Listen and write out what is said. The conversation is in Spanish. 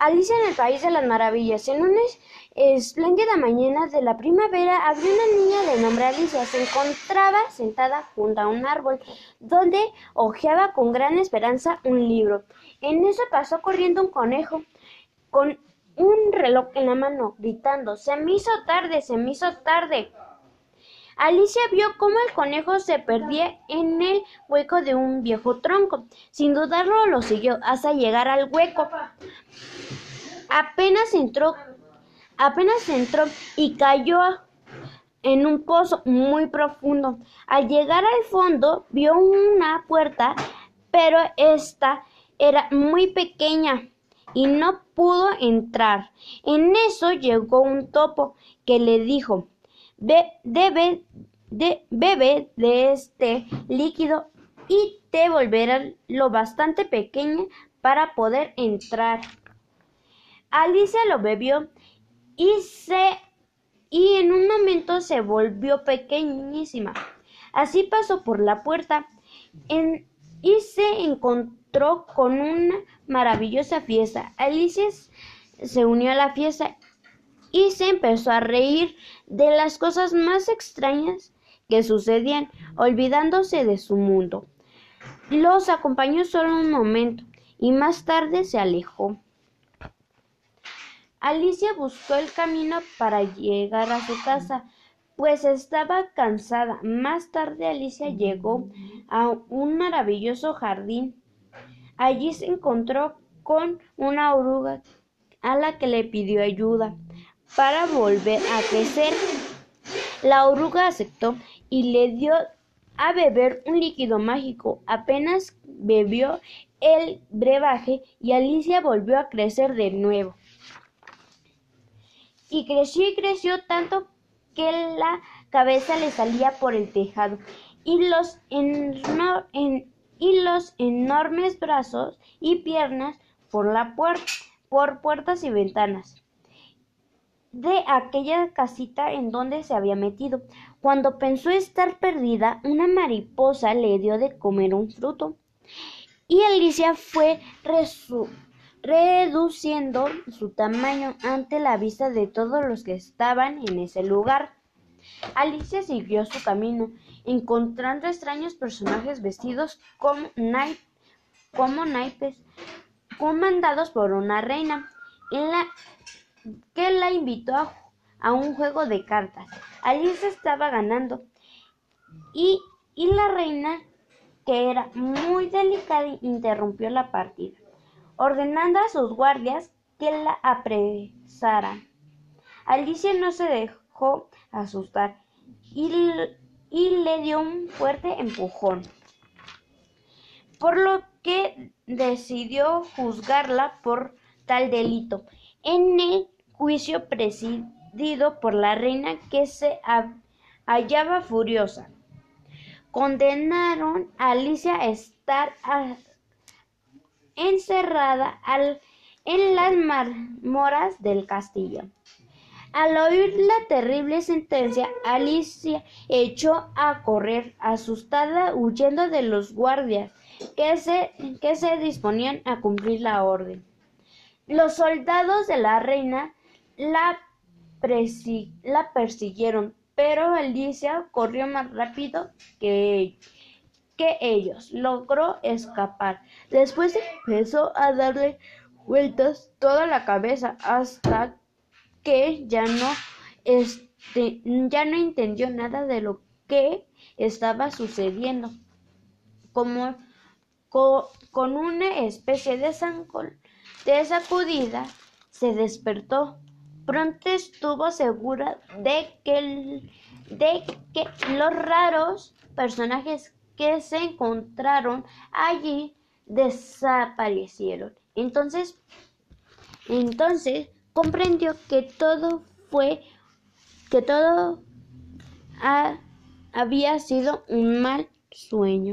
Alicia en el País de las Maravillas. En una espléndida mañana de la primavera había una niña de nombre Alicia. Se encontraba sentada junto a un árbol, donde hojeaba con gran esperanza un libro. En eso pasó corriendo un conejo con un reloj en la mano, gritando Se me hizo tarde, se me hizo tarde. Alicia vio cómo el conejo se perdía en el hueco de un viejo tronco. Sin dudarlo lo siguió hasta llegar al hueco. Apenas entró, apenas entró y cayó en un pozo muy profundo. Al llegar al fondo vio una puerta, pero esta era muy pequeña y no pudo entrar. En eso llegó un topo que le dijo de, bebe de este líquido y te volverá lo bastante pequeña para poder entrar. Alicia lo bebió y se y en un momento se volvió pequeñísima. Así pasó por la puerta y se encontró con una maravillosa fiesta. Alicia se unió a la fiesta y se empezó a reír de las cosas más extrañas que sucedían, olvidándose de su mundo. Los acompañó solo un momento y más tarde se alejó. Alicia buscó el camino para llegar a su casa, pues estaba cansada. Más tarde Alicia llegó a un maravilloso jardín. Allí se encontró con una oruga a la que le pidió ayuda para volver a crecer. La oruga aceptó y le dio a beber un líquido mágico. Apenas bebió el brebaje y Alicia volvió a crecer de nuevo. Y creció y creció tanto que la cabeza le salía por el tejado y los, enormes brazos y piernas por por puertas y ventanas de aquella casita en donde se había metido. Cuando pensó estar perdida, una mariposa le dio de comer un fruto. Y Alicia fue reduciendo su tamaño ante la vista de todos los que estaban en ese lugar. Alicia siguió su camino, encontrando extraños personajes vestidos como, como naipes, comandados por una reina. En la la invitó a, un juego de cartas. Alicia estaba ganando y, y la reina, que era muy delicada, interrumpió la partida, ordenando a sus guardias que la apresaran. Alicia no se dejó asustar y, y le dio un fuerte empujón, por lo que decidió juzgarla por tal delito. En el juicio presidido por la reina que se hallaba furiosa. Condenaron a Alicia a estar encerrada en las marmoras del castillo. Al oír la terrible sentencia, Alicia echó a correr, asustada, huyendo de los guardias que se, que se disponían a cumplir la orden. Los soldados de la reina la, persiguieron, pero Alicia corrió más rápido que, que ellos. Logró escapar. Después empezó a darle vueltas toda la cabeza hasta que ya no, este, ya no entendió nada de lo que estaba sucediendo. Como con, una especie de, de sacudida, se despertó Pronto estuvo segura de que, los raros personajes que se encontraron allí desaparecieron. Entonces, entonces comprendió que todo fue, que todo había sido un mal sueño.